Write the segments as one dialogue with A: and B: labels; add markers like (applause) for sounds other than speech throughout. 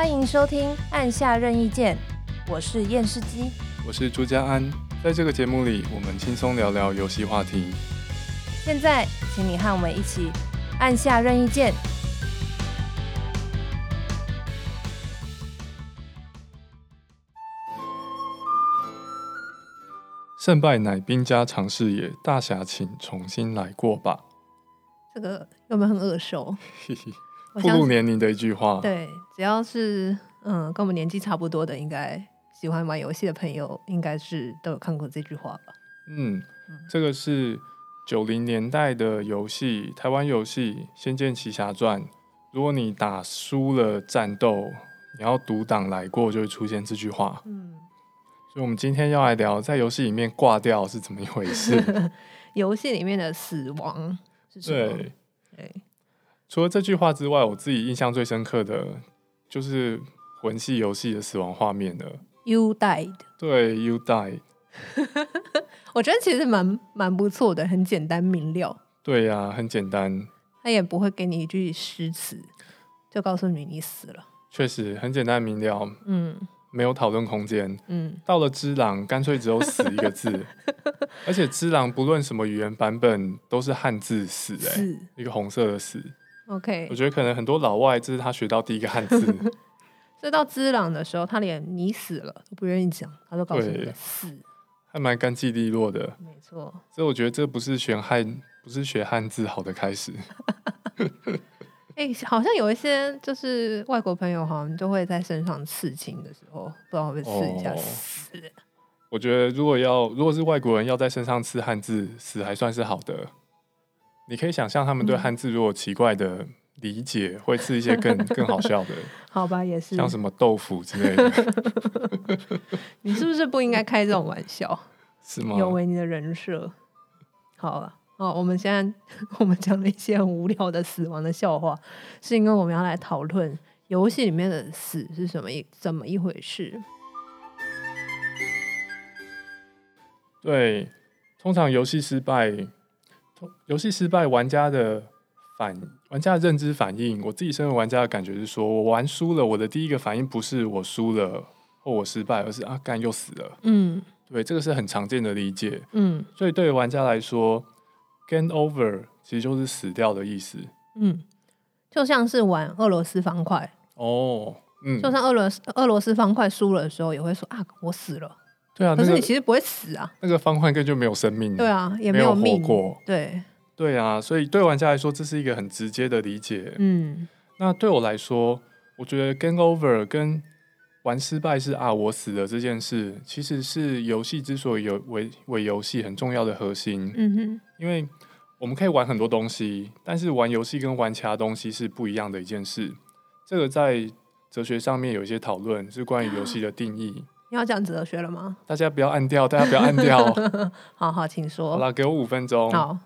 A: 欢迎收听按下任意键，我是验视机，
B: 我是朱家安。在这个节目里，我们轻松聊聊游戏话题。
A: 现在，请你和我们一起按下任意键。
B: 胜败乃兵家常事也，大侠请重新来过吧。
A: 这个有没有很耳熟？(laughs)
B: 暴露年龄的一句话。
A: 对，只要是嗯跟我们年纪差不多的，应该喜欢玩游戏的朋友，应该是都有看过这句话吧。
B: 嗯，这个是九零年代的游戏，台湾游戏《仙剑奇侠传》。如果你打输了战斗，你要读档来过，就会出现这句话。嗯。所以，我们今天要来聊，在游戏里面挂掉是怎么一回事？(laughs)
A: 游戏里面的死亡是什么？
B: 对，对。除了这句话之外，我自己印象最深刻的就是魂系游戏的死亡画面了。
A: You died。
B: 对，You died。(laughs)
A: 我觉得其实蛮蛮不错的，很简单明了。
B: 对呀、啊，很简单。
A: 他也不会给你一句诗词，就告诉你你死了。
B: 确实很简单明了。嗯。没有讨论空间。嗯，到了只狼，干脆只有死一个字，(laughs) 而且只狼不论什么语言版本都是汉字死，哎，一个红色的死。
A: OK，
B: 我觉得可能很多老外这是他学到第一个汉字。(laughs)
A: 所以到只狼的时候，他连你死了都不愿意讲，他都告诉你死，
B: 还蛮干净利落的。
A: 没错，
B: 所以我觉得这不是学汉，不是学汉字好的开始。
A: 哎、欸，好像有一些就是外国朋友，好像都会在身上刺青的时候，不知道会不会刺一下死。哦。
B: 我觉得如果要，如果是外国人要在身上刺汉字，死还算是好的。你可以想象他们对汉字如果奇怪的理解，嗯、会是一些更 (laughs) 更好笑的。(laughs)
A: 好吧，也是像
B: 什么豆腐之类的。(laughs)
A: 你是不是不应该开这种玩笑？
B: 是吗？
A: 有违你的人设。好了。哦，我们现在我们讲了一些很无聊的死亡的笑话，是因为我们要来讨论游戏里面的死是什么一怎么一回事。
B: 对，通常游戏失败，游戏失败，玩家的反玩家的认知反应，我自己身为玩家的感觉是说，我玩输了，我的第一个反应不是我输了或我失败，而是啊干又死了。嗯，对，这个是很常见的理解。嗯，所以对于玩家来说。Game over 其实就是死掉的意思。嗯，
A: 就像是玩俄罗斯方块
B: 哦，嗯，
A: 就像俄罗斯俄罗斯方块输了的时候，也会说啊，我死了。
B: 对啊，
A: 可是你其实不会死啊。
B: 那个方块根本就没有生命。
A: 对啊，也没有
B: 活过。
A: 对
B: 对啊，所以对玩家来说，这是一个很直接的理解。嗯，那对我来说，我觉得 Game over 跟玩失败是啊，我死了这件事，其实是游戏之所以有为为游戏很重要的核心。嗯哼，因为我们可以玩很多东西，但是玩游戏跟玩其他东西是不一样的一件事。这个在哲学上面有一些讨论，是关于游戏的定义。
A: 你要讲哲学了吗？
B: 大家不要按掉，大家不要按掉。(laughs)
A: 好好，请说。
B: 好了，给我五分钟。
A: 好，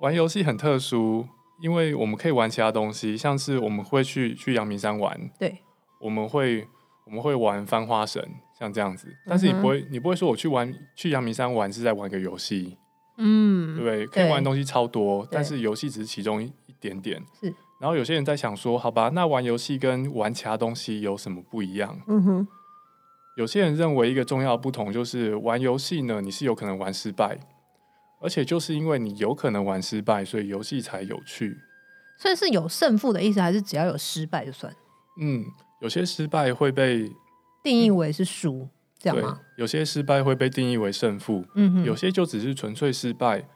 B: 玩游戏很特殊，因为我们可以玩其他东西，像是我们会去去阳明山玩。
A: 对，
B: 我们会。我们会玩翻花绳，像这样子，但是你不会，你不会说我去玩去阳明山玩是在玩个游戏，嗯，对不对？可以玩的东西超多，但是游戏只是其中一一点点。是，然后有些人在想说，好吧，那玩游戏跟玩其他东西有什么不一样？嗯哼，有些人认为一个重要的不同就是玩游戏呢，你是有可能玩失败，而且就是因为你有可能玩失败，所以游戏才有趣。
A: 所以是有胜负的意思，还是只要有失败就算？
B: 嗯。有些失败会被
A: 定义为是输，嗯，这样吗？
B: 有些失败会被定义为胜负，嗯哼，有些就只是纯粹失败，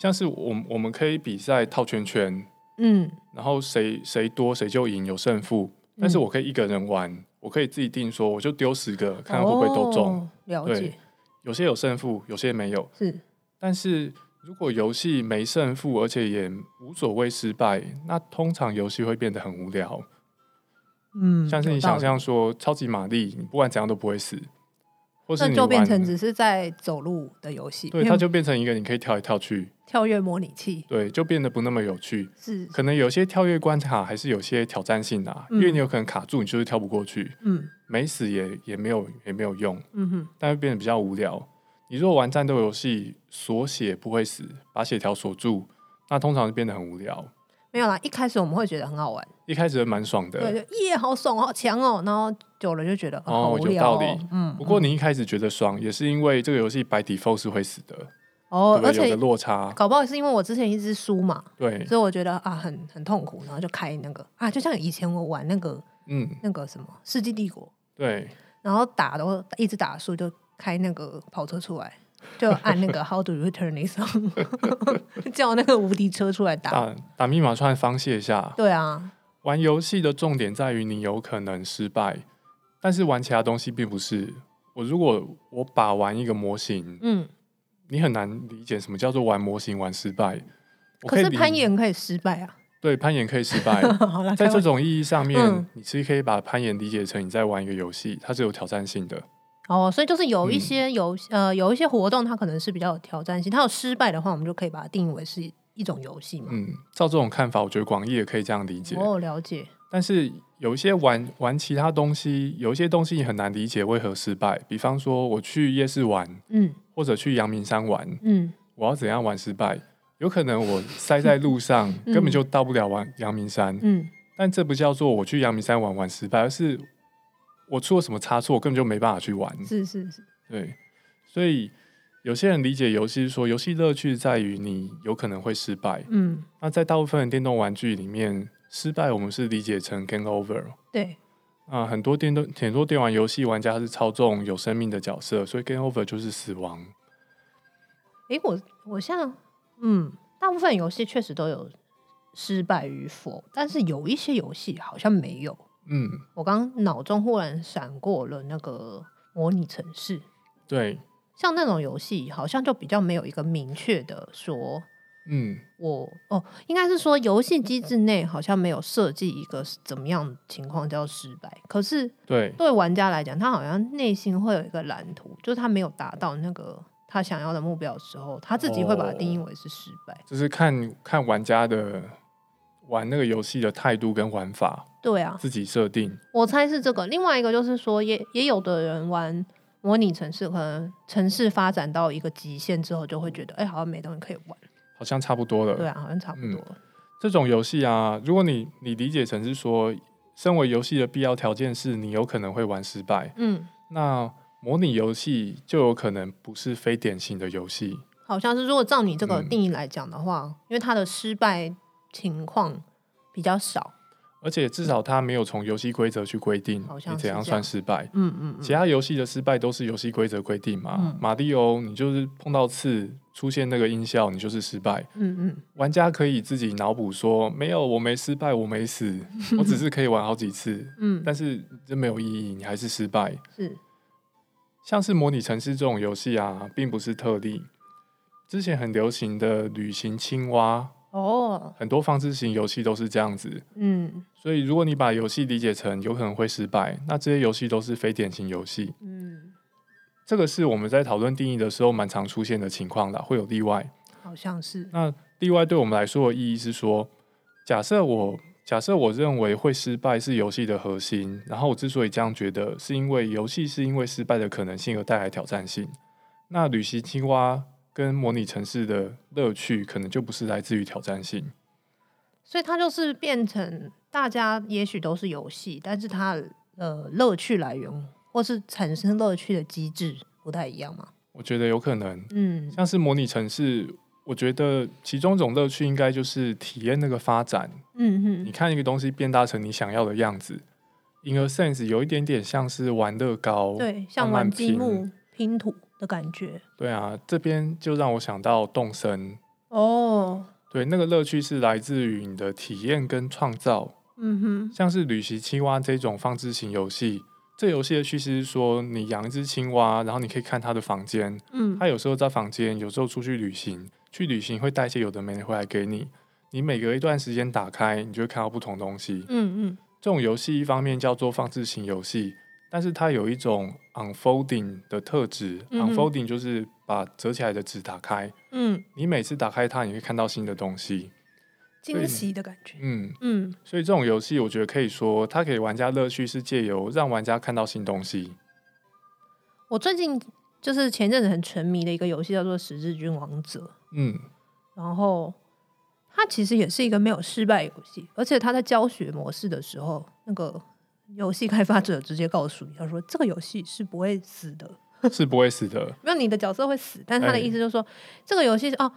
B: 像是我我们可以比赛套圈圈，嗯，然后谁谁多谁就赢，有胜负，但是我可以一个人玩，嗯，我可以自己定说，我就丢十个，看会不会都中。
A: 哦，了解。
B: 有些有胜负，有些没有，是。但是如果游戏没胜负，而且也无所谓失败，那通常游戏会变得很无聊。嗯，像是你想象说超级玛丽，你不管怎样都不会死，或是你
A: 就变成只是在走路的游戏，
B: 对，它就变成一个你可以跳来跳去 (laughs)
A: 跳跃模拟器，
B: 对，就变得不那么有趣。是，可能有些跳跃关卡还是有些挑战性的啊，嗯，因为你有可能卡住，你就是跳不过去，嗯，没死也也没有也没有用，嗯哼，但会变得比较无聊。你如果玩战斗游戏锁血不会死，把血条锁住，那通常就变得很无聊。
A: 没有啦，一开始我们会觉得很好玩，
B: 一开始蛮爽的，
A: 对，耶，好爽，好强哦。然后久了就觉得哦，好无聊哦，
B: 有道理。嗯，不过你一开始觉得爽，也是因为这个游戏 by default 是会死的。
A: 哦，
B: 而且有个落差，
A: 搞不好是因为我之前一直输嘛，
B: 对，
A: 所以我觉得啊很很痛苦，然后就开那个啊，就像以前我玩那个嗯那个什么《世纪帝国》，
B: 对，
A: 然后打的一直打输，就开那个跑车出来，就按那个 How do you turn this (laughs) on，叫那个无敌车出来打，
B: 打打密码串方卸下，
A: 对啊，
B: 玩游戏的重点在于你有可能失败，但是玩其他东西并不是。我如果我把玩一个模型，嗯。你很难理解什么叫做玩模型玩失败。
A: 可是攀岩可以失败啊？
B: 对，攀岩可以失败。(laughs) 在这种意义上面，嗯、你其实可以把攀岩理解成你在玩一个游戏，它是有挑战性的。
A: 哦，所以就是有一些游、嗯、呃有一些活动，它可能是比较有挑战性。它有失败的话，我们就可以把它定义为是一种游戏嘛。
B: 嗯，照这种看法，我觉得广义也可以这样理解。
A: 哦，了解。
B: 但是有一些玩玩其他东西，有一些东西你很难理解为何失败。比方说，我去夜市玩，嗯。或者去阳明山玩，嗯，我要怎样玩失败？有可能我塞在路上，(laughs) 嗯、根本就到不了玩阳明山，嗯，但这不叫做我去阳明山玩玩失败，而是我出了什么差错，我根本就没办法去玩。
A: 是是是，
B: 对，所以有些人理解游戏说，游戏乐趣在于你有可能会失败，嗯，那在大部分的电动玩具里面，失败我们是理解成 game over，
A: 对。
B: 啊，很多电动很多电玩游戏玩家是操纵有生命的角色，所以 game over 就是死亡。
A: 诶，我我像嗯，大部分游戏确实都有失败与否，但是有一些游戏好像没有。嗯，我刚脑中忽然闪过了那个模拟城市。
B: 对，
A: 像那种游戏，好像就比较没有一个明确的说。嗯，我哦，应该是说游戏机制内好像没有设计一个怎么样情况叫失败，可是对对玩家来讲，他好像内心会有一个蓝图，就是他没有达到那个他想要的目标的时候，他自己会把它定义为是失败。
B: 哦，就是看看玩家的玩那个游戏的态度跟玩法。
A: 对啊，
B: 自己设定。
A: 我猜是这个。另外一个就是说也，也也有的人玩模拟城市，可能城市发展到一个极限之后，就会觉得，哎，好像没东西可以玩。
B: 好像差不多了，
A: 对啊，好像差不多了。
B: 嗯，这种游戏啊，如果你你理解成是说，身为游戏的必要条件是你有可能会玩失败，嗯，那模拟游戏就有可能不是非典型的游戏。
A: 好像是，如果照你这个定义来讲的话，嗯，因为它的失败情况比较少。
B: 而且至少他没有从游戏规则去规定你怎样算失败。嗯嗯，嗯，其他游戏的失败都是游戏规则规定嘛。嗯、马里欧，你就是碰到刺出现那个音效，你就是失败。嗯嗯，玩家可以自己脑补说，没有，我没失败，我没死，(laughs) 我只是可以玩好几次。嗯，但是这没有意义，你还是失败。是，像是模拟城市这种游戏啊，并不是特例。之前很流行的旅行青蛙。哦，oh. 很多方式型游戏都是这样子，嗯，所以如果你把游戏理解成有可能会失败，那这些游戏都是非典型游戏，嗯，这个是我们在讨论定义的时候蛮常出现的情况啦，会有例外，
A: 好像是。
B: 那例外对我们来说的意义是说，假设我假设我认为会失败是游戏的核心，然后我之所以这样觉得，是因为游戏是因为失败的可能性而带来挑战性，那旅行青蛙。跟模拟城市的乐趣可能就不是来自于挑战性，
A: 所以它就是变成大家也许都是游戏，但是它呃乐趣来源或是产生乐趣的机制不太一样嘛？
B: 我觉得有可能，嗯，像是模拟城市，我觉得其中一种乐趣应该就是体验那个发展，嗯哼，你看一个东西变大成你想要的样子，in a sense 有一点点像是玩乐高，
A: 对，像玩积木拼图。的感觉，
B: 对啊，这边就让我想到动森哦，对，那个乐趣是来自于你的体验跟创造，嗯哼，像是旅行青蛙这种放置型游戏，这游戏的趋势是说，你养一只青蛙，然后你可以看它的房间，嗯，它有时候在房间，有时候出去旅行，去旅行会带一些有的没的回来给你，你每隔一段时间打开，你就会看到不同东西，嗯嗯，这种游戏一方面叫做放置型游戏。但是它有一种 unfolding 的特质，嗯、，unfolding 就是把折起来的纸打开，嗯，你每次打开它，你会看到新的东西，
A: 惊喜的感觉，
B: 嗯。嗯，所以这种游戏我觉得可以说，它给玩家乐趣是借由让玩家看到新东西。
A: 我最近就是前阵子很沉迷的一个游戏叫做《十字军王者》，嗯，然后它其实也是一个没有失败游戏，而且它在教学模式的时候，那个游戏开发者直接告诉你，他说这个游戏是不会死的，
B: 是不会死的。
A: 没有你的角色会死，但他的意思就是说，欸、这个游戏哦，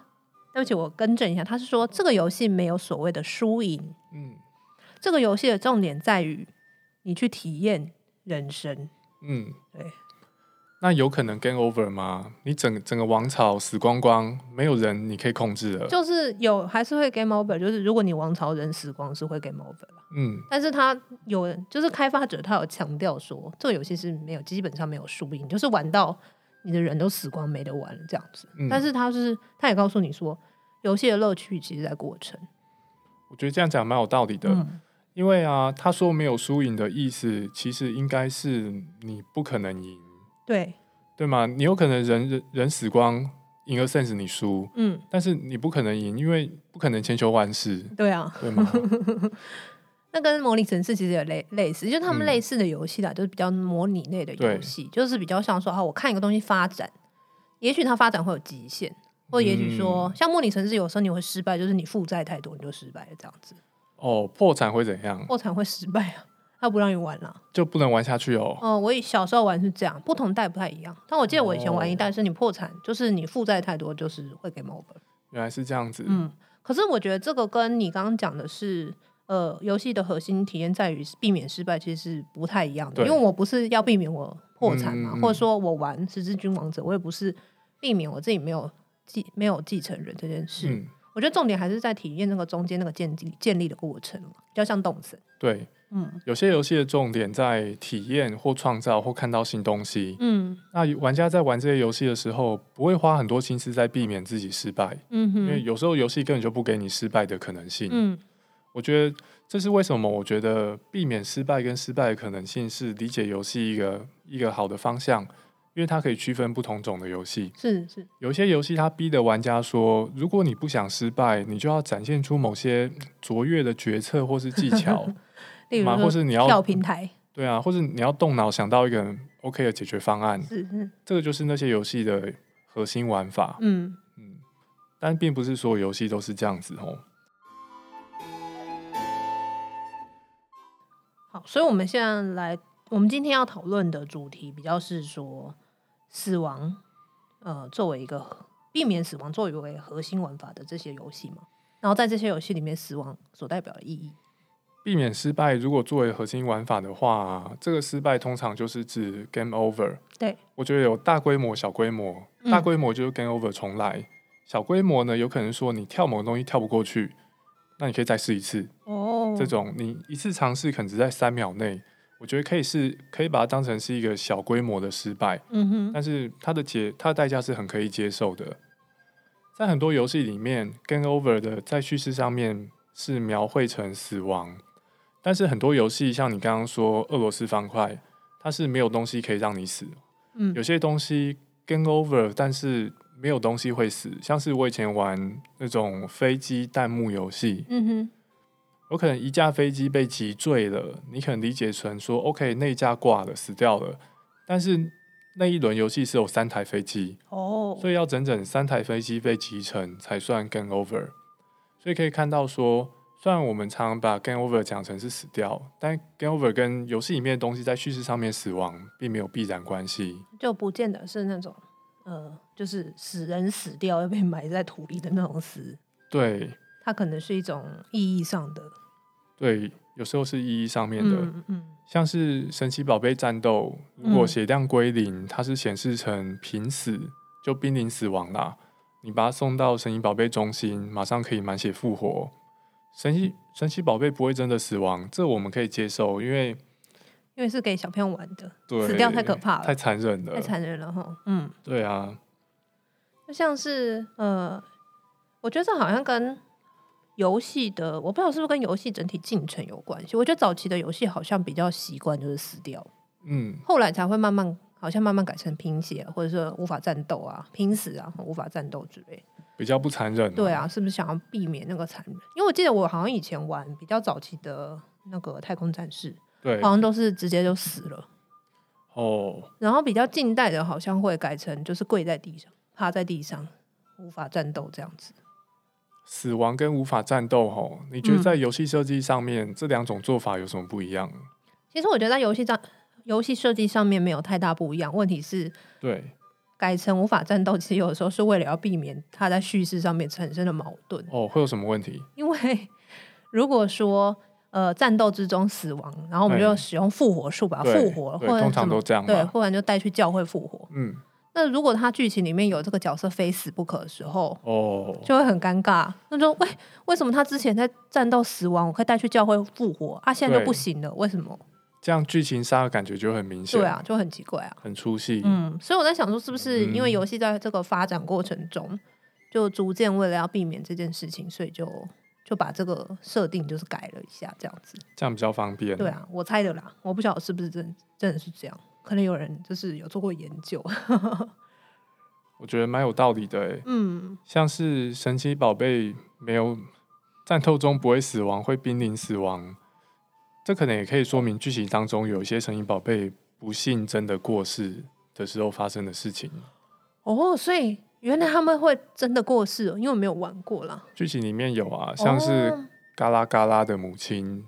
A: 对不起，我更正一下，他是说这个游戏没有所谓的输赢，嗯，这个游戏的重点在于你去体验人生，
B: 嗯，
A: 对。
B: 那有可能 game over 吗？你整整个王朝死光光，没有人你可以控制了。
A: 就是有还是会 game over，就是如果你王朝人死光是会 game over 了。
B: 嗯，
A: 但是他有就是开发者他有强调说，这个游戏是没有基本上没有输赢，就是玩到你的人都死光没得玩了这样子。嗯，但是他是他也告诉你说，游戏的乐趣其实在过程。
B: 我觉得这样讲蛮有道理的，嗯，因为啊，他说没有输赢的意思，其实应该是你不可能赢。
A: 对，
B: 对吗？你有可能人人人死光，in a sense 你输，
A: 嗯，
B: 但是你不可能赢，因为不可能千秋万世。
A: 对啊，
B: 对吗？(laughs)
A: 那跟模拟城市其实有类类似，就是他们类似的游戏啦，嗯、就是比较模拟类的游戏，就是比较像说，哈，我看一个东西发展，也许它发展会有极限，或也许说，嗯、像模拟城市，有时候你会失败，就是你负债太多，你就失败了这样子。
B: 哦，破产会怎样？
A: 破产会失败啊。他不让你玩了，
B: 就不能玩下去哦。
A: 哦、呃，我小时候玩是这样，不同代不太一样。但我记得我以前玩一代是你破产，哦、就是你负债太多，就是会 game over。
B: 原来是这样子。
A: 嗯，可是我觉得这个跟你刚刚讲的是，呃，游戏的核心体验在于避免失败，其实是不太一样的。因为我不是要避免我破产嘛，嗯、或者说我玩十字军王者，我也不是避免我自己没有继没有继承人这件事。嗯、我觉得重点还是在体验那个中间那个建立建立的过程嘛，比较像动森。
B: 对。
A: 嗯，
B: 有些游戏的重点在体验或创造或看到新东西。
A: 嗯，
B: 那玩家在玩这些游戏的时候，不会花很多心思在避免自己失败。
A: 嗯哼，
B: 因为有时候游戏根本就不给你失败的可能性。
A: 嗯，
B: 我觉得这是为什么？我觉得避免失败跟失败的可能性是理解游戏一个一个好的方向，因为它可以区分不同种的游戏。
A: 是是，
B: 有些游戏它逼的玩家说，如果你不想失败，你就要展现出某些卓越的决策或是技巧。(laughs)
A: 例如，
B: 或是你要
A: 跳平台，
B: 对啊，或者你要动脑想到一个 OK 的解决方案，
A: 是是，
B: 这个就是那些游戏的核心玩法。
A: 嗯
B: 嗯，但并不是所有游戏都是这样子哦。
A: 好，所以我们现在来，我们今天要讨论的主题比较是说死亡，呃，作为一个避免死亡作为核心玩法的这些游戏嘛，然后在这些游戏里面，死亡所代表的意义。
B: 避免失败，如果作为核心玩法的话，这个失败通常就是指 game over。
A: 对，
B: 我觉得有大规模、小规模。大规模就是 game over 重来，嗯、小规模呢，有可能说你跳某个东西跳不过去，那你可以再试一次。
A: 哦，
B: 这种你一次尝试可能只在三秒内，我觉得可以是可以把它当成是一个小规模的失败。
A: 嗯哼，
B: 但是它的结它的代价是很可以接受的。在很多游戏里面，game over 的在叙事上面是描绘成死亡。但是很多游戏，像你刚刚说俄罗斯方块，它是没有东西可以让你死。
A: 嗯，
B: 有些东西 game over，但是没有东西会死。像是我以前玩那种飞机弹幕游戏，
A: 嗯哼，
B: 有可能一架飞机被击坠了，你可能理解成说，OK，那一架挂了，死掉了。但是那一轮游戏是有三台飞机，
A: 哦，
B: 所以要整整三台飞机被击沉才算 game over。所以可以看到说。虽然我们常常把 game over 讲成是死掉，但 game over 跟游戏里面的东西在叙事上面死亡，并没有必然关系，
A: 就不见得是那种呃，就是死人死掉要被埋在土里的那种死。
B: 对，
A: 它可能是一种意义上的。
B: 对，有时候是意义上面的，
A: 嗯嗯，
B: 像是神奇宝贝战斗，如果血量归零，它是显示成濒死，就濒临死亡啦。你把它送到神奇宝贝中心，马上可以满血复活。神奇神奇宝贝不会真的死亡，这我们可以接受，因为
A: 因为是给小朋友玩的，
B: 对
A: 死掉太可怕了，
B: 太残忍了，
A: 太残忍了哈。嗯，
B: 对啊，
A: 就像是呃，我觉得这好像跟游戏的，我不知道是不是跟游戏整体进程有关系。我觉得早期的游戏好像比较习惯就是死掉，
B: 嗯，
A: 后来才会慢慢好像慢慢改成拼血，或者说无法战斗啊、拼死啊、无法战斗之类。
B: 比较不残忍，
A: 对啊，是不是想要避免那个残忍？因为我记得我好像以前玩比较早期的那个太空战士，
B: 对，
A: 好像都是直接就死了。
B: 哦，
A: 然后比较近代的，好像会改成就是跪在地上、趴在地上，无法战斗这样子。
B: 死亡跟无法战斗，吼，你觉得在游戏设计上面、嗯、这两种做法有什么不一样？
A: 其实我觉得在游戏上，游戏设计上面没有太大不一样。问题是，
B: 对，
A: 改成无法战斗，其实有的时候是为了要避免它在叙事上面产生的矛盾。
B: 哦，会有什么问题？
A: 因为 (laughs) 如果说呃战斗之中死亡，然后我们就使用复活术把它复活，或者
B: 通常都这样，
A: 对，不然就带去教会复活。
B: 嗯。
A: 那如果他剧情里面有这个角色非死不可的时候，
B: 哦，
A: 就会很尴尬。那就喂，为什么他之前在战斗死亡，我可以带去教会复活，啊，现在就不行了？为什么？
B: 这样剧情杀的感觉就很明显。
A: 对啊，就很奇怪啊，
B: 很出戏。
A: 嗯，所以我在想说，是不是因为游戏在这个发展过程中，嗯、就逐渐为了要避免这件事情，所以就就把这个设定就是改了一下，这样子，
B: 这样比较方便。
A: 对啊，我猜的啦，我不晓得是不是真真的是这样，可能有人就是有做过研究。(laughs)
B: 我觉得蛮有道理的，哎，
A: 嗯，
B: 像是神奇宝贝没有战斗中不会死亡，会濒临死亡，这可能也可以说明剧情当中有一些神奇宝贝不幸真的过世的时候发生的事情。
A: 哦，所以原来他们会真的过世，哦因为我没有玩过啦。
B: 剧情里面有啊，像是嘎啦嘎啦的母亲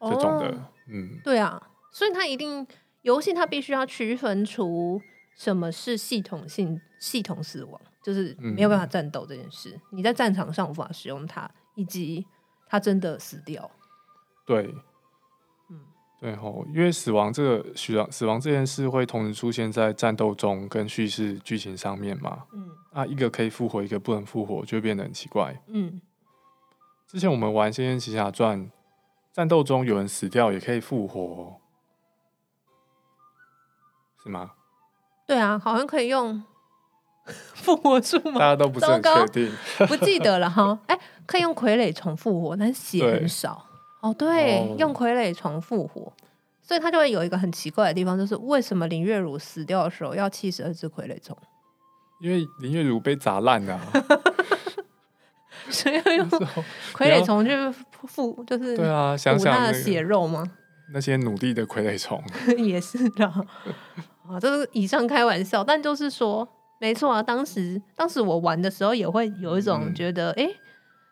B: 这种的，
A: 哦、
B: 嗯，
A: 对啊，所以他一定游戏他必须要区分出。什么是系统性系统死亡？就是没有办法战斗这件事，嗯、你在战场上无法使用它，以及它真的死掉。
B: 对，
A: 嗯，
B: 对吼，因为死亡这个死亡死亡这件事会同时出现在战斗中跟叙事剧情上面嘛。
A: 嗯，
B: 啊，一个可以复活，一个不能复活，就会变得很奇怪。
A: 嗯，
B: 之前我们玩《仙剑奇侠传》，战斗中有人死掉也可以复活，是吗？
A: 对啊，好像可以用 (laughs) 复活术吗？
B: 大家都不是很确定，
A: 不记得了哈。哎，可以用傀儡重复活，但是血很少。对哦，对，哦、用傀儡虫复活，所以他就会有一个很奇怪的地方，就是为什么林月如死掉的时候要七十二只傀儡虫？(laughs)
B: 因为林月如被砸烂了、啊 (laughs) (laughs)
A: 所以要用傀儡虫去复，就是
B: 对啊，想想
A: 的血肉吗？
B: 那些努力的傀儡虫
A: 也是的。啊，这是以上开玩笑，但就是说，没错啊。当时，当时我玩的时候，也会有一种觉得，哎、嗯欸，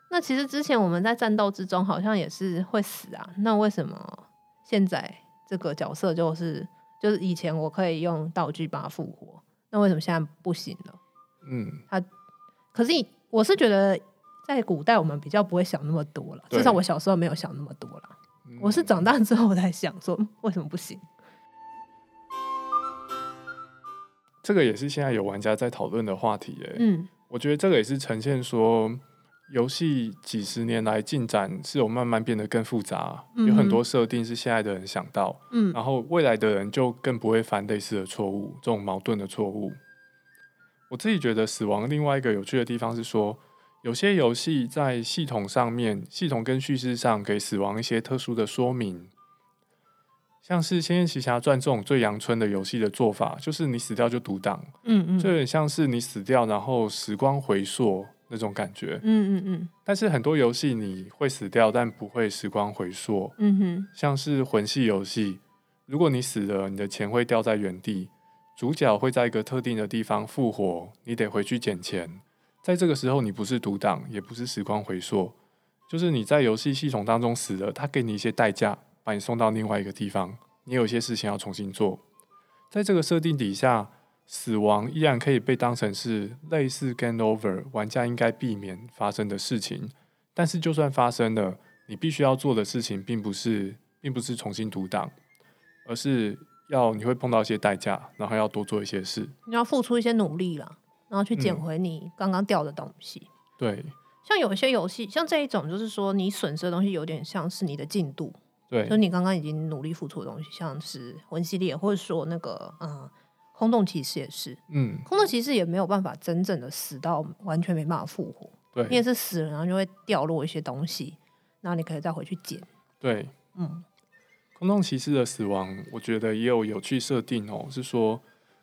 A: 那其实之前我们在战斗之中，好像也是会死啊。那为什么现在这个角色就是，就是以前我可以用道具把它复活，那为什么现在不行了？
B: 嗯，
A: 他，可是我是觉得，在古代我们比较不会想那么多了，至少我小时候没有想那么多了。嗯、我是长大之后才想说，为什么不行？
B: 这个也是现在有玩家在讨论的话题诶。
A: 嗯，
B: 我觉得这个也是呈现说，游戏几十年来进展是有慢慢变得更复杂，嗯、有很多设定是现在的人想到，
A: 嗯，
B: 然后未来的人就更不会犯类似的错误，这种矛盾的错误。我自己觉得死亡另外一个有趣的地方是说，有些游戏在系统上面，系统跟叙事上给死亡一些特殊的说明。像是《仙剑奇侠传》这种最阳春的游戏的做法，就是你死掉就独挡，
A: 嗯嗯，
B: 就有点像是你死掉，然后时光回溯那种感觉，
A: 嗯嗯嗯。
B: 但是很多游戏你会死掉，但不会时光回溯，
A: 嗯哼。
B: 像是魂系游戏，如果你死了，你的钱会掉在原地，主角会在一个特定的地方复活，你得回去捡钱。在这个时候，你不是独挡，也不是时光回溯，就是你在游戏系统当中死了，他给你一些代价。把你送到另外一个地方，你有些事情要重新做。在这个设定底下，死亡依然可以被当成是类似 game over，玩家应该避免发生的事情。但是就算发生了，你必须要做的事情并不是，并不是重新读档，而是要你会碰到一些代价，然后要多做一些事。
A: 你要付出一些努力了，然后去捡回你刚刚掉的东西。
B: 嗯、对，
A: 像有一些游戏，像这一种，就是说你损失的东西有点像是你的进度。
B: 对，
A: 就你刚刚已经努力付出的东西，像是魂系列，或者说那个嗯，空洞骑士也是，
B: 嗯，
A: 空洞骑士也没有办法真正的死到完全没办法复活，
B: 对，
A: 你也是死了，然后就会掉落一些东西，然后你可以再回去捡。
B: 对，
A: 嗯，
B: 空洞骑士的死亡，我觉得也有有趣设定哦，是说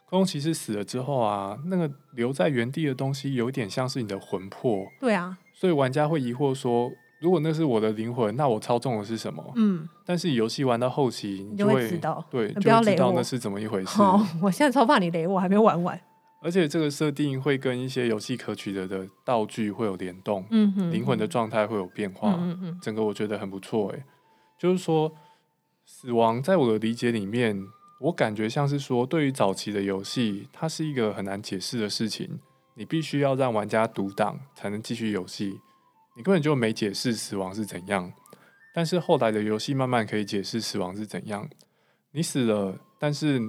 B: 空洞骑士死了之后啊，那个留在原地的东西有点像是你的魂魄，
A: 对啊，
B: 所以玩家会疑惑说。如果那是我的灵魂，那我操纵的是什么？
A: 嗯，
B: 但是游戏玩到后期，你就
A: 会，知道，
B: 对，
A: 不要雷我，
B: 就知道那是怎么一回事。
A: 好，我现在超怕你雷我，还没玩完。
B: 而且这个设定会跟一些游戏可取得的道具会有联动，
A: 嗯哼，
B: 灵魂的状态会有变化，
A: 嗯嗯，
B: 整个我觉得很不错诶，就是说，死亡在我的理解里面，我感觉像是说，对于早期的游戏，它是一个很难解释的事情，你必须要让玩家独挡才能继续游戏，你根本就没解释死亡是怎样。但是后来的游戏慢慢可以解释死亡是怎样，你死了，但是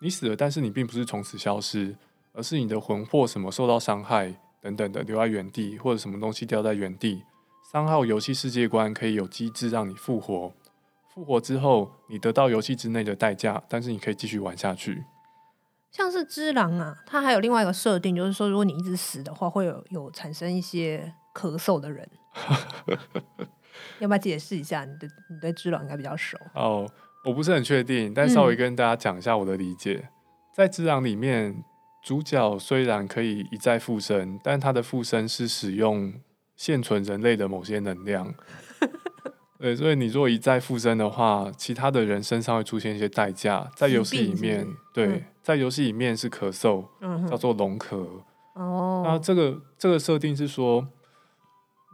B: 你死了，但是你并不是从此消失。而是你的魂魄什么受到伤害等等的留在原地，或者什么东西掉在原地。三号游戏世界观可以有机制让你复活，复活之后你得到游戏之内的代价，但是你可以继续玩下去。
A: 像是只狼啊，它还有另外一个设定，就是说如果你一直死的话，会有有产生一些咳嗽的人。要不要解释一下？你对你对只狼应该比较熟
B: 哦。我不是很确定，但稍微跟大家讲一下我的理解，嗯、在知狼里面。主角虽然可以一再附身，但他的附身是使用现存人类的某些能量。(laughs) 对，所以你如果一再附身的话，其他的人身上会出现一些代价。在游戏里面，对，嗯、在游戏里面是咳嗽，嗯、叫做龙咳。哦，那这个这个设定是说，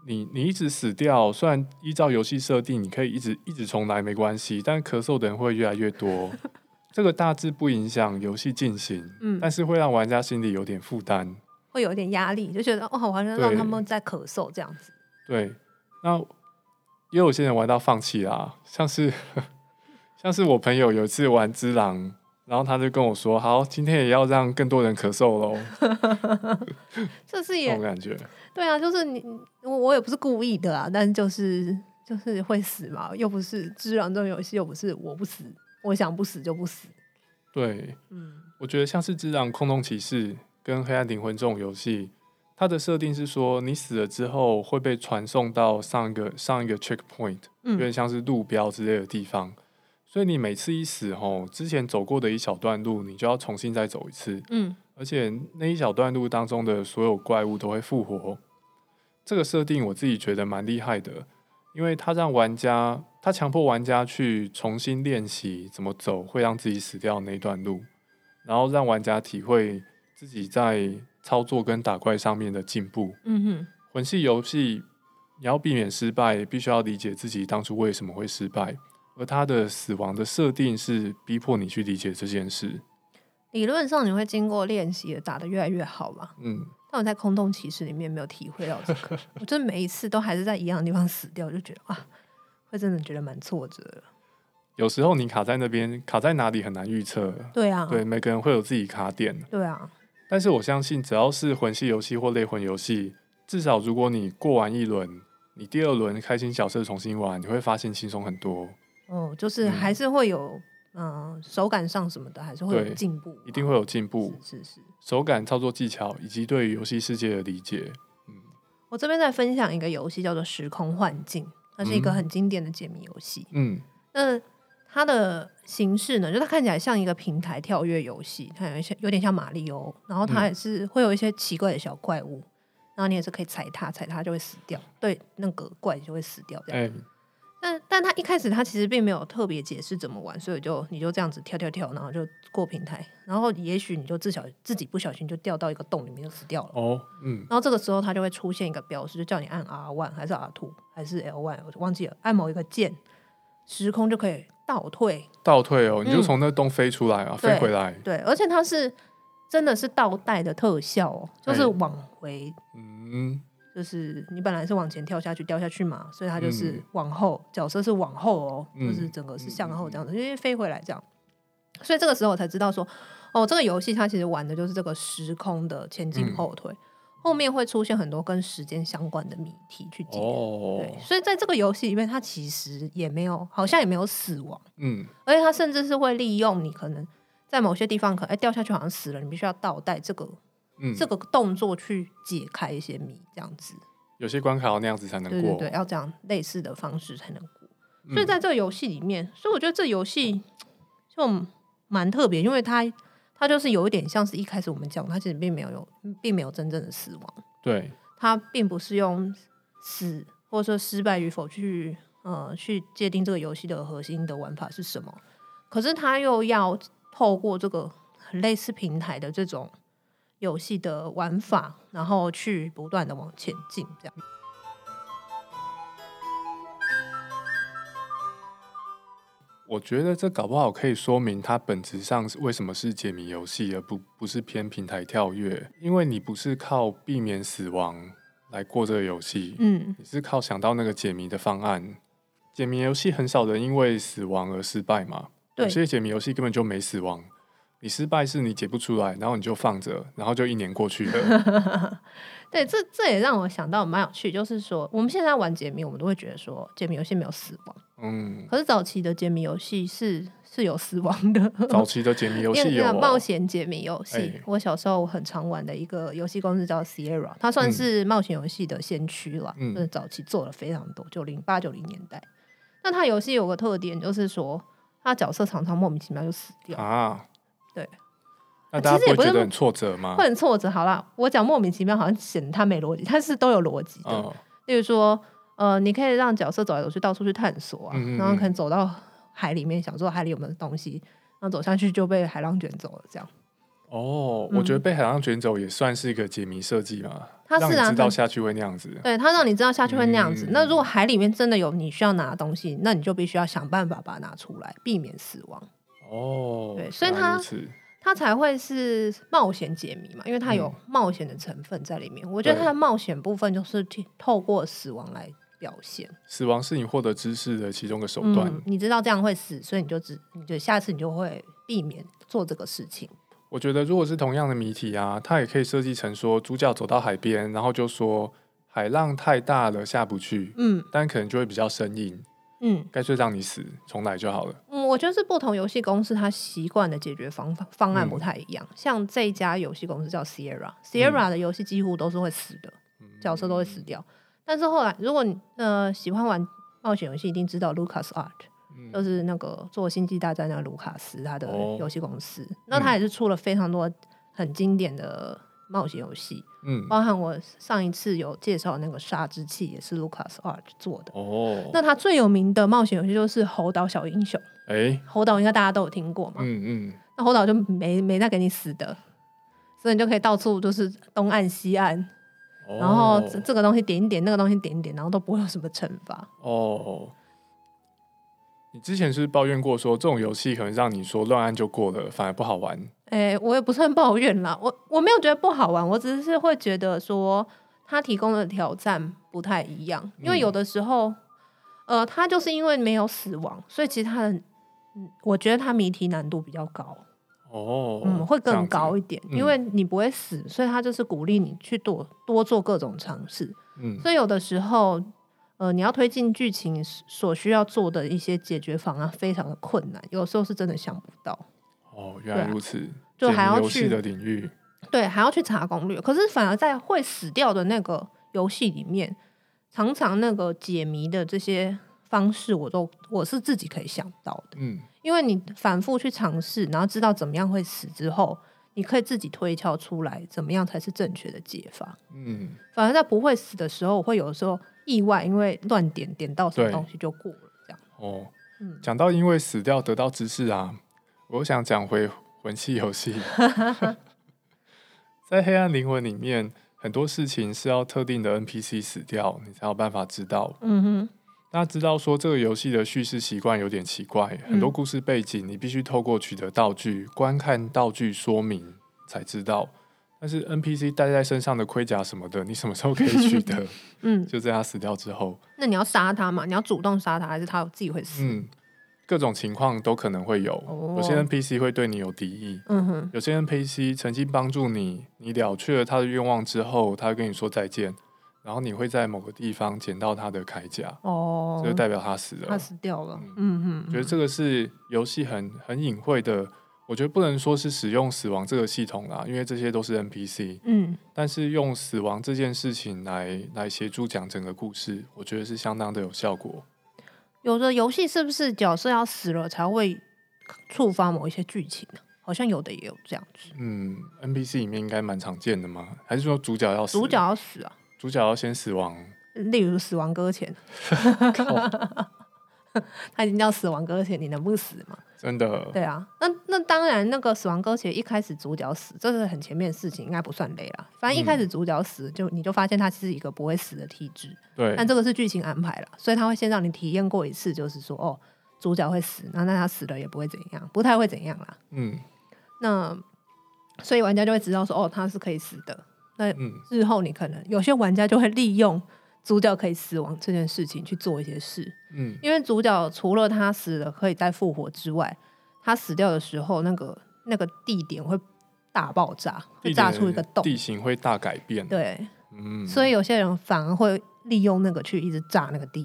B: 你你一直死掉，虽然依照游戏设定，你可以一直一直重来没关系，但咳嗽的人会越来越多。(laughs) 这个大致不影响游戏进行，嗯，但是会让玩家心里有点负担，
A: 会有点压力，就觉得哦，好像让他们在咳嗽这样子。
B: 对，那也有些人玩到放弃啦，像是 (laughs) 像是我朋友有一次玩《只狼》，然后他就跟我说：“好，今天也要让更多人咳嗽喽。(laughs) ”
A: 这是也
B: 感觉，
A: 对啊，就是你我我也不是故意的啊，但是就是就是会死嘛，又不是《只狼》这种游戏，又不是我不死。我想不死就不死。
B: 对，嗯，我觉得像是《只狼》《空洞骑士》跟《黑暗灵魂》这种游戏，它的设定是说，你死了之后会被传送到上一个上一个 checkpoint，有点像是路标之类的地方。嗯、所以你每次一死后，之前走过的一小段路，你就要重新再走一次。嗯，而且那一小段路当中的所有怪物都会复活。这个设定我自己觉得蛮厉害的。因为他让玩家，他强迫玩家去重新练习怎么走会让自己死掉那一段路，然后让玩家体会自己在操作跟打怪上面的进步。嗯哼，魂系游戏你要避免失败，必须要理解自己当初为什么会失败，而他的死亡的设定是逼迫你去理解这件事。
A: 理论上你会经过练习打得越来越好嘛？嗯。但我在空洞骑士里面没有体会到这个，我真的每一次都还是在一样的地方死掉，就觉得啊，会真的觉得蛮挫折的。
B: 有时候你卡在那边，卡在哪里很难预测。
A: 对啊，
B: 对，每个人会有自己卡点。
A: 对啊，
B: 但是我相信，只要是魂系游戏或类魂游戏，至少如果你过完一轮，你第二轮开心角色重新玩，你会发现轻松很多。
A: 哦，就是还是会有。嗯嗯，手感上什么的还是会有进步，
B: 一定会有进步。
A: 是是，是
B: 手感、操作技巧以及对于游戏世界的理解。嗯，
A: 我这边在分享一个游戏叫做《时空幻境》，它是一个很经典的解谜游戏。嗯，那它的形式呢，就它看起来像一个平台跳跃游戏，它有一些有点像马里欧，然后它也是会有一些奇怪的小怪物，嗯、然后你也是可以踩它，踩它就会死掉，对，那个怪就会死掉这样。欸但但他一开始他其实并没有特别解释怎么玩，所以就你就这样子跳跳跳，然后就过平台，然后也许你就自小自己不小心就掉到一个洞里面就死掉了。哦，嗯。然后这个时候它就会出现一个标识，就叫你按 R one 还是 R two 还是 L one，我忘记了，按某一个键，时空就可以倒退。倒
B: 退哦，你就从那洞飞出来啊，嗯、飞回来。
A: 对，对，而且它是真的是倒带的特效哦，就是往回。嗯。就是你本来是往前跳下去掉下去嘛，所以它就是往后，嗯、角色是往后哦，嗯、就是整个是向后这样子，因为飞回来这样。所以这个时候我才知道说，哦，这个游戏它其实玩的就是这个时空的前进后退，嗯、后面会出现很多跟时间相关的谜题去解。哦、对，所以在这个游戏里面，它其实也没有，好像也没有死亡。嗯，而且它甚至是会利用你可能在某些地方可能哎掉下去好像死了，你必须要倒带这个。嗯，这个动作去解开一些谜，这样子，
B: 有些关卡要那样子才能过，
A: 对对对，要这样类似的方式才能过。嗯、所以在这个游戏里面，所以我觉得这游戏就蛮特别，因为它它就是有一点像是一开始我们讲，它其实并没有有，并没有真正的死亡，
B: 对，
A: 它并不是用死或者说失败与否去呃去界定这个游戏的核心的玩法是什么，可是它又要透过这个很类似平台的这种。游戏的玩法，然后去不断的往前进，这样。
B: 我觉得这搞不好可以说明它本质上是为什么是解谜游戏，而不不是偏平台跳跃。因为你不是靠避免死亡来过这个游戏，嗯，你是靠想到那个解谜的方案。解谜游戏很少人因为死亡而失败嘛，有些解谜游戏根本就没死亡，你失败是你解不出来，然后你就放着，然后就一年过去了。(laughs)
A: 对，这这也让我想到蛮有趣，就是说我们现在玩解谜，我们都会觉得说解谜游戏没有死亡，嗯，可是早期的解谜游戏是是有死亡的。
B: 早期的解谜游戏有、哦、
A: 冒险解谜游戏，欸、我小时候很常玩的一个游戏公司叫 Sierra，它算是冒险游戏的先驱了，嗯、就是早期做了非常多，九零八九零年代。那它游戏有个特点，就是说它角色常常莫名其妙就死掉啊，对。
B: 那大家不会觉得很挫折吗？
A: 会很挫折。好啦，我讲莫名其妙，好像显得他没逻辑，它是都有逻辑的。哦、例如说，呃，你可以让角色走来走去，到处去探索啊，嗯嗯嗯，然后可能走到海里面，想说海里有没有东西，然后走下去就被海浪卷走了，这样。
B: 哦，我觉得被海浪卷走也算是一个解谜设计嘛。它是、啊、让你知道下去会那样子。
A: 对，它让你知道下去会那样子。嗯、那如果海里面真的有你需要拿的东西，那你就必须要想办法把它拿出来，避免死亡。
B: 哦，
A: 对，所以它。它才会是冒险解谜嘛，因为它有冒险的成分在里面。嗯、我觉得它的冒险部分就是透过死亡来表现。
B: 死亡是你获得知识的其中一个手段。
A: 嗯，你知道这样会死，所以你就只，你就下次你就会避免做这个事情。
B: 我觉得如果是同样的谜题啊，它也可以设计成说，主角走到海边，然后就说海浪太大了下不去，嗯，但可能就会比较生硬。嗯，干脆让你死，重来就好了。
A: 嗯，我觉得是不同游戏公司它习惯的解决方法方案不太一样。嗯、像这一家游戏公司叫 Sierra，Sierra、嗯、的游戏几乎都是会死的，嗯、角色都会死掉。但是后来，如果你呃喜欢玩冒险游戏，一定知道 Lucas Art，、嗯、就是那个做《星际大战》那个卢卡斯他的游戏公司。哦、那他也是出了非常多很经典的。冒险游戏，嗯，包含我上一次有介绍那个《杀之器》，也是 Lucas Art 做的。哦，那他最有名的冒险游戏就是《猴岛小英雄》。哎、欸，猴岛应该大家都有听过嘛？嗯嗯。那猴岛就没没再给你死的，所以你就可以到处就是东岸西岸，哦、然后这这个东西点一点，那个东西点一点，然后都不会有什么惩罚。
B: 哦。你之前是，是抱怨过说这种游戏可能让你说乱按就过了，反而不好玩。
A: 哎、欸，我也不算抱怨啦，我我没有觉得不好玩，我只是会觉得说他提供的挑战不太一样，因为有的时候，嗯、呃，他就是因为没有死亡，所以其实他的，我觉得他谜题难度比较高。哦，嗯，会更高一点，因为你不会死，所以他就是鼓励你去多多做各种尝试。嗯，所以有的时候。呃，你要推进剧情所需要做的一些解决方案非常的困难，有时候是真的想不到。
B: 哦，原来如此，啊、
A: 就还要去
B: 的领域，
A: 对，还要去查攻略。可是反而在会死掉的那个游戏里面，常常那个解谜的这些方式，我都我是自己可以想到的。嗯，因为你反复去尝试，然后知道怎么样会死之后，你可以自己推敲出来怎么样才是正确的解法。嗯，反而在不会死的时候，我会有时候。意外，因为乱点点到什么东西就过了，这样。哦，
B: 嗯，讲到因为死掉得到知识啊，我想讲回魂系游戏。(laughs) 在黑暗灵魂里面，很多事情是要特定的 NPC 死掉，你才有办法知道。嗯哼，大家知道说这个游戏的叙事习惯有点奇怪，嗯、很多故事背景你必须透过取得道具、观看道具说明才知道。但是 NPC 戴在身上的盔甲什么的，你什么时候可以取得？(laughs) 嗯，就在他死掉之后。
A: 那你要杀他吗？你要主动杀他，还是他自己会死？
B: 嗯，各种情况都可能会有。哦、有些 NPC 会对你有敌意，嗯哼。有些 NPC 曾经帮助你，你了却了他的愿望之后，他会跟你说再见，然后你会在某个地方捡到他的铠甲。哦，这就代表他死了，
A: 他死掉了。嗯哼，
B: 嗯，觉得这个是游戏很很隐晦的。我觉得不能说是使用死亡这个系统啦，因为这些都是 NPC。嗯，但是用死亡这件事情来来协助讲整个故事，我觉得是相当的有效果。
A: 有的游戏是不是角色要死了才会触发某一些剧情呢？好像有的也有这样子。
B: 嗯，NPC 里面应该蛮常见的吗？还是说主角要死？
A: 主角要死啊？
B: 主角要先死亡？
A: 例如死亡搁浅。(laughs) (laughs) 他已经叫死亡搁浅，你能不死吗？
B: 真的。
A: 对啊，那那当然，那个死亡搁浅一开始主角死，这是很前面的事情，应该不算雷啦。反正一开始主角死，嗯、就你就发现他是一个不会死的体质。
B: 对。
A: 但这个是剧情安排了，所以他会先让你体验过一次，就是说哦，主角会死，那那他死了也不会怎样，不太会怎样啦。
B: 嗯。
A: 那所以玩家就会知道说哦，他是可以死的。那日后你可能有些玩家就会利用。主角可以死亡这件事情去做一些事，
B: 嗯，
A: 因为主角除了他死了可以再复活之外，他死掉的时候，那个那个地点会大爆炸，会炸出一个洞，
B: 地形会大改变，
A: 对，
B: 嗯，
A: 所以有些人反而会利用那个去一直炸那个地，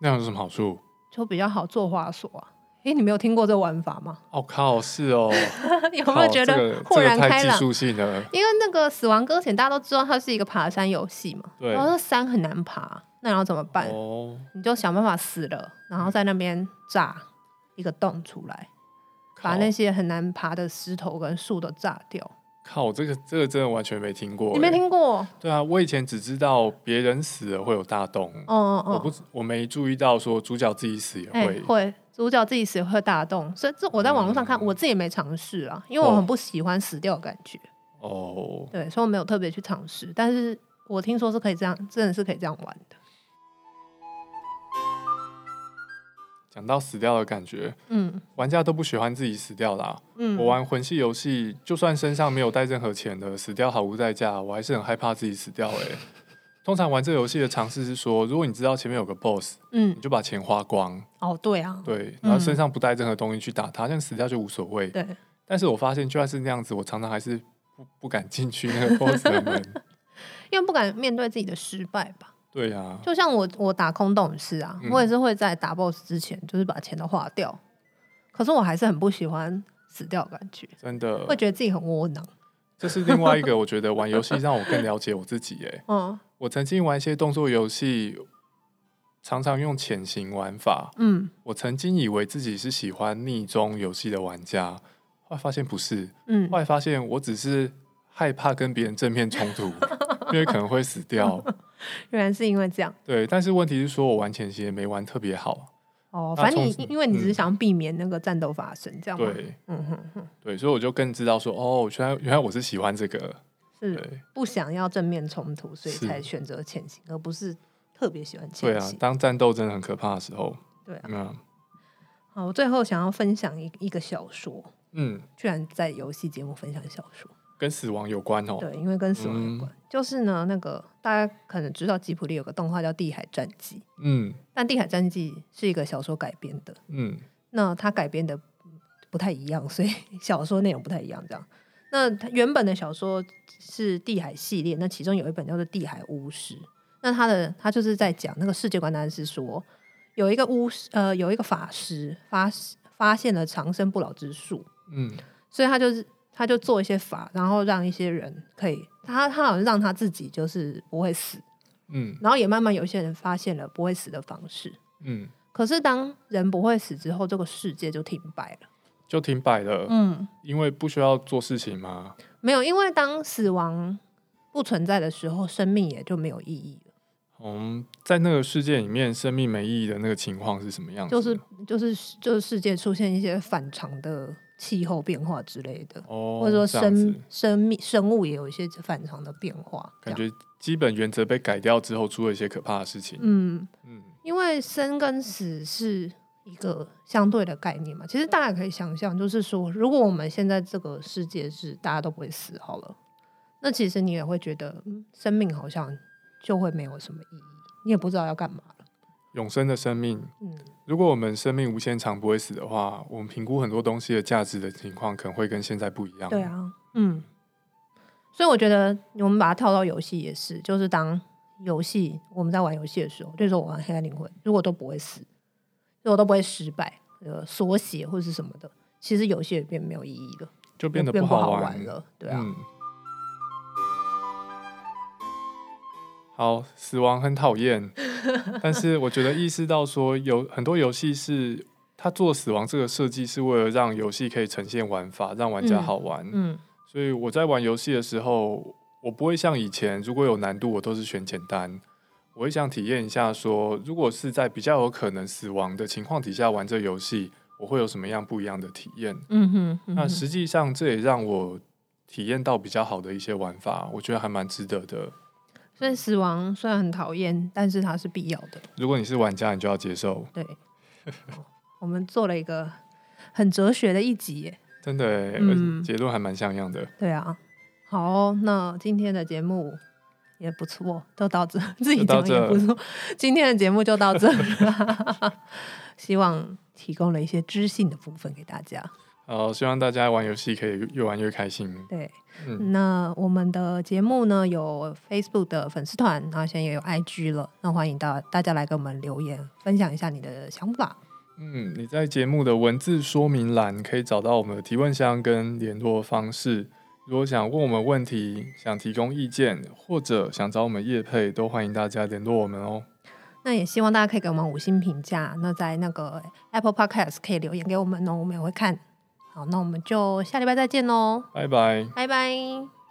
B: 那样有什么好处？
A: 就比较好做花锁啊。哎、欸，你没有听过这玩法吗？
B: 哦靠，是哦，(laughs)
A: 有没有觉得豁然开朗？因为那个死亡搁浅大家都知道它是一个爬山游戏嘛，
B: 对，
A: 然后那山很难爬，那然后怎么办？
B: 哦，
A: 你就想办法死了，然后在那边炸一个洞出来，把那些很难爬的石头跟树都炸掉。
B: 靠，这个这个真的完全没听过。
A: 你没听过？
B: 对啊，我以前只知道别人死了会有大洞。
A: 哦哦哦，
B: 我不我没注意到说主角自己死也会、
A: 欸、会，主角自己死也会大洞。所以这我在网络上看，嗯、我自己也没尝试啊，因为我很不喜欢死掉的感觉。
B: 哦，
A: 对，所以我没有特别去尝试。但是我听说是可以这样，真的是可以这样玩的。
B: 讲到死掉的感觉，
A: 嗯，
B: 玩家都不喜欢自己死掉啦、啊。
A: 嗯，
B: 我玩魂系游戏，就算身上没有带任何钱的，死掉毫无代价，我还是很害怕自己死掉、欸。哎，通常玩这个游戏的尝试是说，如果你知道前面有个 BOSS，
A: 嗯，
B: 你就把钱花光。
A: 哦，对啊，
B: 对，然后身上不带任何东西去打他，这样死掉就无所谓。
A: 对，
B: 但是我发现就算是那样子，我常常还是不不敢进去那个 (laughs) BOSS 的门，
A: 因为不敢面对自己的失败吧。
B: 对呀、啊，
A: 就像我我打空洞也是啊，嗯、我也是会在打 BOSS 之前，就是把钱都花掉。可是我还是很不喜欢死掉的感觉，
B: 真的
A: 会觉得自己很窝囊。
B: 这是另外一个，我觉得玩游戏让我更了解我自己。哎，(laughs)
A: 嗯，
B: 我曾经玩一些动作游戏，常常用潜行玩法。
A: 嗯，
B: 我曾经以为自己是喜欢逆中游戏的玩家，后来发现不是。
A: 嗯，
B: 后来发现我只是害怕跟别人正面冲突，因为可能会死掉。(laughs)
A: 原来是因为这样，
B: 对，但是问题是说，我玩潜行也没玩特别好
A: 哦。反正你因为你只是想避免那个战斗发生，嗯、这样
B: 对，
A: 嗯哼哼，
B: 对，所以我就更知道说，哦，原来原来我是喜欢这个，
A: 是不想要正面冲突，所以才选择潜行，而不是特别喜欢潜行。
B: 对啊，当战斗真的很可怕的时候，
A: 对啊。
B: 嗯，
A: 好，我最后想要分享一一个小说，
B: 嗯，
A: 居然在游戏节目分享小说。
B: 跟死亡有关哦，
A: 对，因为跟死亡有关，嗯、就是呢，那个大家可能知道吉卜力有个动画叫《地海战记》，
B: 嗯，
A: 但《地海战记》是一个小说改编的，
B: 嗯，
A: 那它改编的不太一样，所以 (laughs) 小说内容不太一样。这样，那它原本的小说是地海系列，那其中有一本叫做《地海巫师》，那他的他就是在讲那个世界观，当然是说有一个巫师，呃，有一个法师发发现了长生不老之术，
B: 嗯，
A: 所以他就是。他就做一些法，然后让一些人可以，他他好像让他自己就是不会死，
B: 嗯，
A: 然后也慢慢有一些人发现了不会死的方式，
B: 嗯，
A: 可是当人不会死之后，这个世界就停摆了，
B: 就停摆了，
A: 嗯，
B: 因为不需要做事情吗？
A: 没有，因为当死亡不存在的时候，生命也就没有意义了。
B: 嗯，在那个世界里面，生命没意义的那个情况是什么样子？
A: 就是就是就是世界出现一些反常的。气候变化之类的，
B: 哦、
A: 或者说生生命生物也有一些反常的变化，
B: 感觉基本原则被改掉之后，出了一些可怕的事情。
A: 嗯
B: 嗯，
A: 因为生跟死是一个相对的概念嘛，其实大家可以想象，就是说，如果我们现在这个世界是大家都不会死好了，那其实你也会觉得，嗯，生命好像就会没有什么意义，你也不知道要干嘛了。
B: 永生的生命，
A: 嗯，
B: 如果我们生命无限长不会死的话，我们评估很多东西的价值的情况可能会跟现在不一样。
A: 对啊，嗯，所以我觉得我们把它套到游戏也是，就是当游戏我们在玩游戏的时候，就是说我玩黑暗灵魂，如果都不会死，如果都不会失败，呃，缩写或者是什么的，其实游戏也变没有意义了，
B: 就变得
A: 不好，玩了，对啊。
B: 嗯好，死亡很讨厌，(laughs) 但是我觉得意识到说有很多游戏是他做死亡这个设计是为了让游戏可以呈现玩法，让玩家好玩。
A: 嗯，嗯，
B: 所以我在玩游戏的时候，我不会像以前如果有难度我都是选简单，我会想体验一下说，如果是在比较有可能死亡的情况底下玩这游戏，我会有什么样不一样的体验。
A: 嗯哼，嗯哼，
B: 那实际上这也让我体验到比较好的一些玩法，我觉得还蛮值得的。
A: 所以死亡虽然很讨厌，但是它是必要的。
B: 如果你是玩家，你就要接受。
A: 对，我们做了一个很哲学的一集耶，
B: 真的，嗯，结论还蛮像样的。
A: 对啊，好，那今天的节目也不错，都到这，自己讲也不错。今天的节目就到这了，(laughs) 希望提供了一些知性的部分给大家。
B: 好，希望大家玩游戏可以越玩越开心。
A: 对，嗯，那我们的节目呢，有 Facebook 的粉丝团，然后现在也有 IG 了，那欢迎到大家来给我们留言，分享一下你的想法。
B: 嗯，你在节目的文字说明栏可以找到我们的提问箱跟联络方式。如果想问我们问题，想提供意见，或者想找我们叶配，都欢迎大家联络我们哦。
A: 那也希望大家可以给我们五星评价，那在那个 Apple Podcast 可以留言给我们哦，我们也会看。好，那我们就下礼拜再见喽！
B: 拜拜，
A: 拜拜。